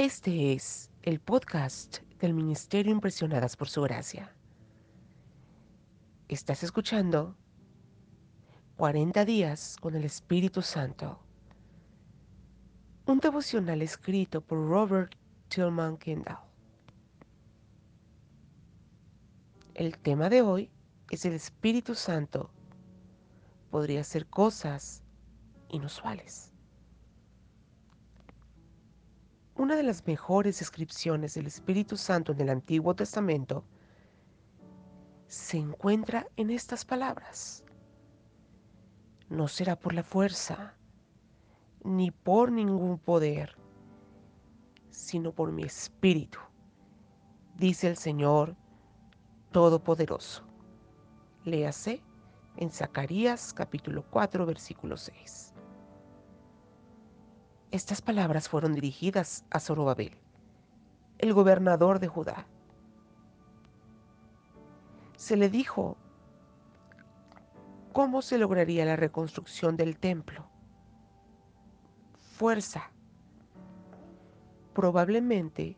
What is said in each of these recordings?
Este es el podcast del Ministerio Impresionadas por Su Gracia. Estás escuchando 40 días con el Espíritu Santo. Un devocional escrito por Robert Tillman Kendall. El tema de hoy es el Espíritu Santo. Podría ser cosas inusuales. Una de las mejores descripciones del Espíritu Santo en el Antiguo Testamento se encuentra en estas palabras. No será por la fuerza, ni por ningún poder, sino por mi espíritu, dice el Señor Todopoderoso. Léase en Zacarías capítulo 4 versículo 6. Estas palabras fueron dirigidas a Zorobabel, el gobernador de Judá. Se le dijo cómo se lograría la reconstrucción del templo. Fuerza. Probablemente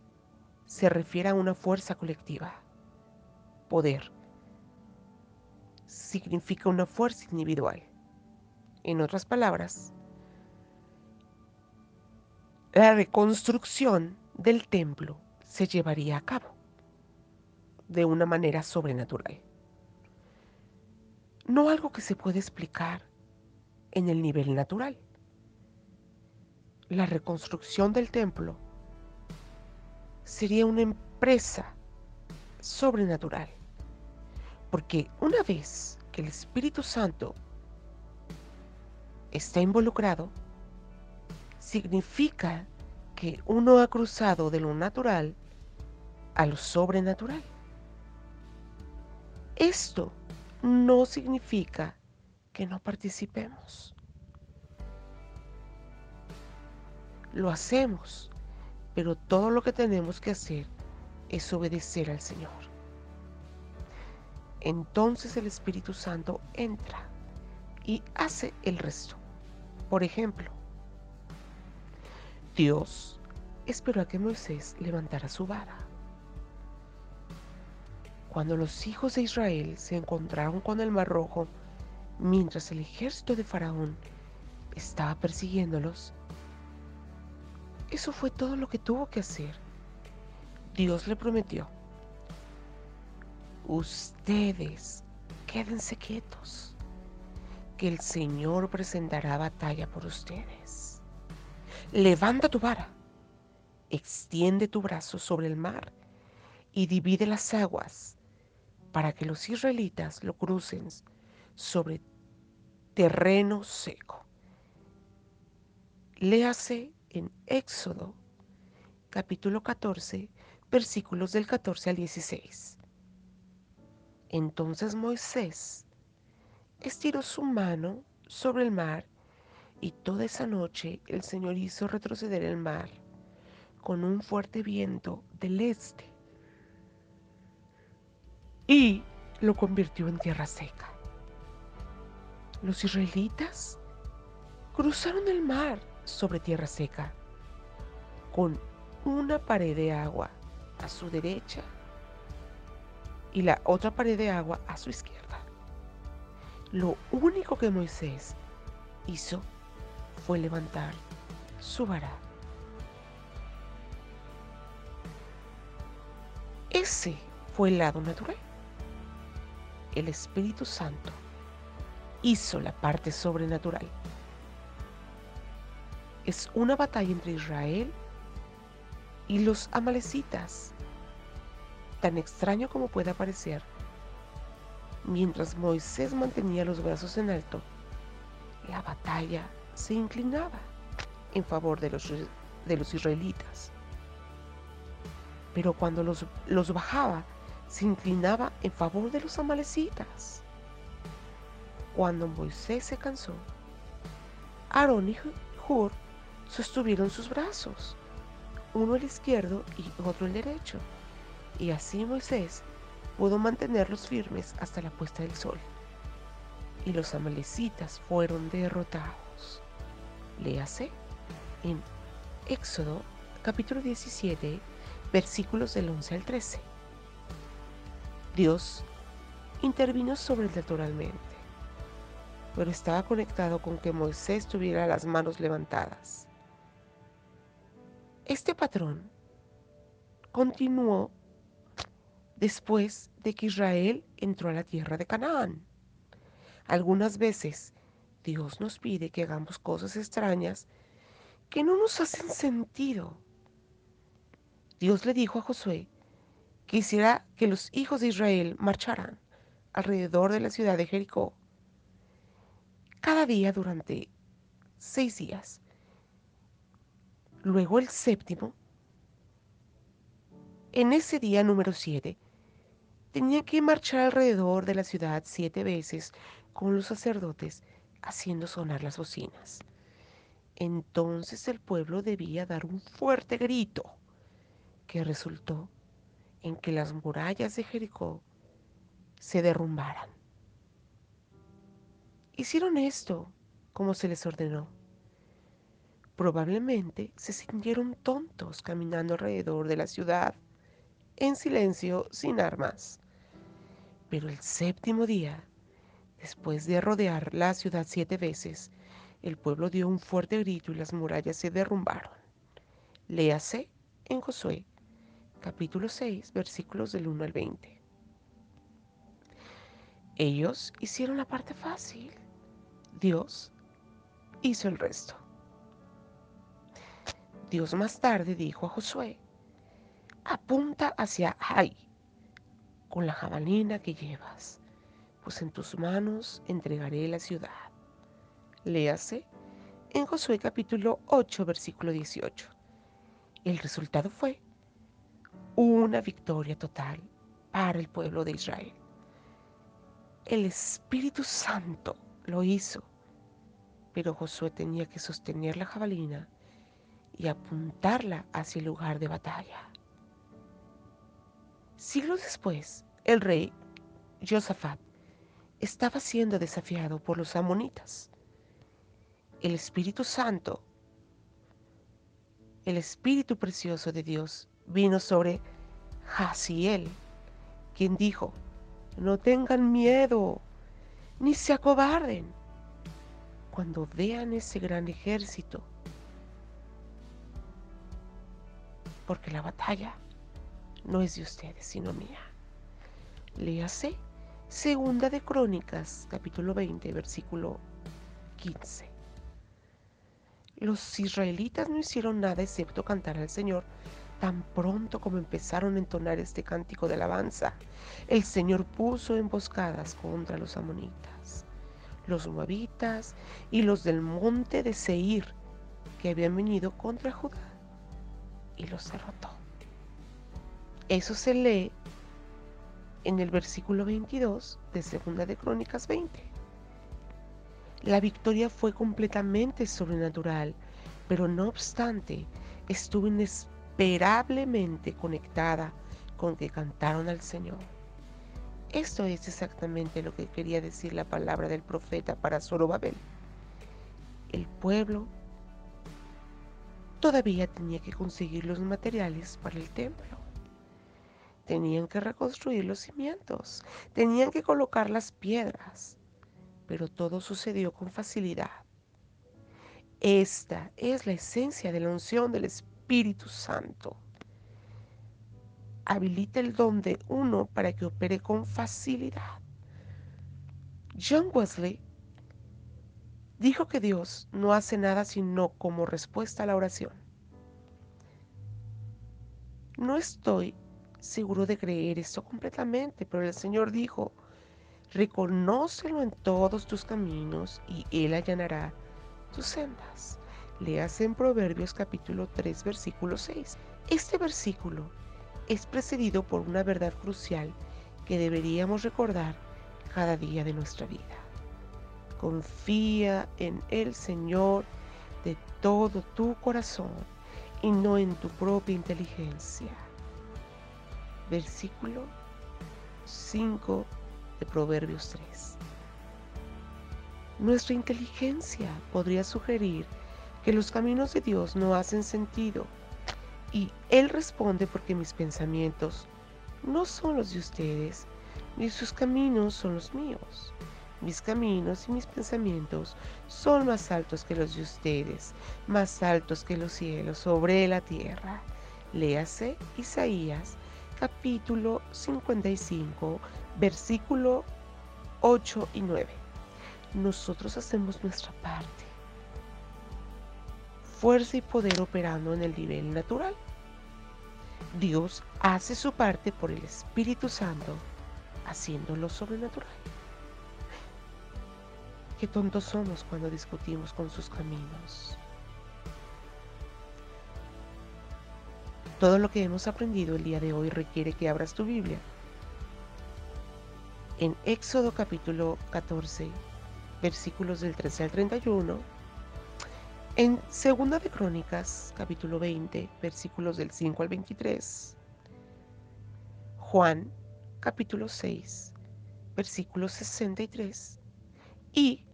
se refiere a una fuerza colectiva. Poder significa una fuerza individual. En otras palabras, la reconstrucción del templo se llevaría a cabo de una manera sobrenatural. No algo que se puede explicar en el nivel natural. La reconstrucción del templo sería una empresa sobrenatural. Porque una vez que el Espíritu Santo está involucrado, significa que uno ha cruzado de lo natural a lo sobrenatural. Esto no significa que no participemos. Lo hacemos, pero todo lo que tenemos que hacer es obedecer al Señor. Entonces el Espíritu Santo entra y hace el resto. Por ejemplo, Dios esperó a que Moisés levantara su vara. Cuando los hijos de Israel se encontraron con el Mar Rojo, mientras el ejército de Faraón estaba persiguiéndolos, eso fue todo lo que tuvo que hacer. Dios le prometió, ustedes quédense quietos, que el Señor presentará batalla por ustedes. Levanta tu vara, extiende tu brazo sobre el mar y divide las aguas para que los israelitas lo crucen sobre terreno seco. Léase en Éxodo capítulo 14 versículos del 14 al 16. Entonces Moisés estiró su mano sobre el mar y toda esa noche el Señor hizo retroceder el mar con un fuerte viento del este y lo convirtió en tierra seca. Los israelitas cruzaron el mar sobre tierra seca con una pared de agua a su derecha y la otra pared de agua a su izquierda. Lo único que Moisés hizo fue levantar su vara. Ese fue el lado natural. El Espíritu Santo hizo la parte sobrenatural. Es una batalla entre Israel y los amalecitas, tan extraño como pueda parecer. Mientras Moisés mantenía los brazos en alto, la batalla se inclinaba en favor de los, de los israelitas. Pero cuando los, los bajaba, se inclinaba en favor de los amalecitas. Cuando Moisés se cansó, Aarón y Hur sostuvieron sus brazos, uno el izquierdo y otro el derecho, y así Moisés pudo mantenerlos firmes hasta la puesta del sol. Y los amalecitas fueron derrotados. Léase en Éxodo capítulo 17, versículos del 11 al 13. Dios intervino sobrenaturalmente, pero estaba conectado con que Moisés tuviera las manos levantadas. Este patrón continuó después de que Israel entró a la tierra de Canaán. Algunas veces Dios nos pide que hagamos cosas extrañas que no nos hacen sentido. Dios le dijo a Josué que hiciera que los hijos de Israel marcharan alrededor de la ciudad de Jericó cada día durante seis días. Luego el séptimo, en ese día número siete, tenía que marchar alrededor de la ciudad siete veces con los sacerdotes haciendo sonar las bocinas. Entonces el pueblo debía dar un fuerte grito que resultó en que las murallas de Jericó se derrumbaran. Hicieron esto como se les ordenó. Probablemente se sintieron tontos caminando alrededor de la ciudad, en silencio, sin armas. Pero el séptimo día, después de rodear la ciudad siete veces, el pueblo dio un fuerte grito y las murallas se derrumbaron. Léase en Josué, capítulo 6, versículos del 1 al 20. Ellos hicieron la parte fácil. Dios hizo el resto. Dios más tarde dijo a Josué, apunta hacia Ai con la jabalina que llevas, pues en tus manos entregaré la ciudad. Léase en Josué capítulo 8, versículo 18. El resultado fue una victoria total para el pueblo de Israel. El Espíritu Santo lo hizo, pero Josué tenía que sostener la jabalina y apuntarla hacia el lugar de batalla. Siglos después, el rey Josafat estaba siendo desafiado por los amonitas. El Espíritu Santo, el Espíritu precioso de Dios, vino sobre Jaziel, quien dijo, no tengan miedo, ni se acobarden cuando vean ese gran ejército, porque la batalla no es de ustedes, sino mía. Léase Segunda de Crónicas, capítulo 20, versículo 15. Los israelitas no hicieron nada excepto cantar al Señor tan pronto como empezaron a entonar este cántico de alabanza. El Señor puso emboscadas contra los amonitas, los moabitas y los del monte de Seir que habían venido contra Judá y los derrotó. Eso se lee en el versículo 22 de Segunda de Crónicas 20. La victoria fue completamente sobrenatural, pero no obstante estuvo inesperablemente conectada con que cantaron al Señor. Esto es exactamente lo que quería decir la palabra del profeta para Zorobabel. El pueblo todavía tenía que conseguir los materiales para el templo. Tenían que reconstruir los cimientos, tenían que colocar las piedras, pero todo sucedió con facilidad. Esta es la esencia de la unción del Espíritu Santo. Habilita el don de uno para que opere con facilidad. John Wesley dijo que Dios no hace nada sino como respuesta a la oración. No estoy seguro de creer esto completamente, pero el Señor dijo, reconócelo en todos tus caminos y Él allanará tus sendas. Leas en Proverbios capítulo 3, versículo 6. Este versículo es precedido por una verdad crucial que deberíamos recordar cada día de nuestra vida. Confía en el Señor de todo tu corazón y no en tu propia inteligencia versículo 5 de Proverbios 3. Nuestra inteligencia podría sugerir que los caminos de Dios no hacen sentido, Y Él responde porque mis pensamientos no son los de ustedes, ni sus caminos son los míos. Mis caminos y mis pensamientos son más altos que los de ustedes, más altos que los cielos sobre la tierra. Léase Isaías capítulo 55, versículo 8 y 9. Nosotros hacemos nuestra parte fuerza y poder operando en el nivel natural. Dios hace su parte por el Espíritu Santo, haciéndolo sobrenatural. Qué tontos somos cuando discutimos con sus caminos. Todo lo que hemos aprendido el día de hoy requiere que abras tu Biblia. En Éxodo capítulo 14, versículos del 13 al 31 en Segunda de Crónicas, capítulo 20, versículos del 5 al 23. Juan, capítulo 6, versículo 63. Y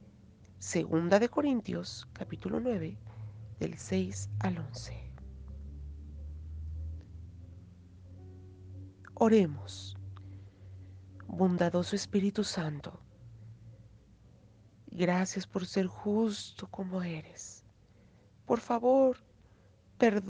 Segunda de Corintios, capítulo 9, del 6 al 11. Oremos. Bondadoso Espíritu Santo, gracias por ser justo como eres por favor, perdón.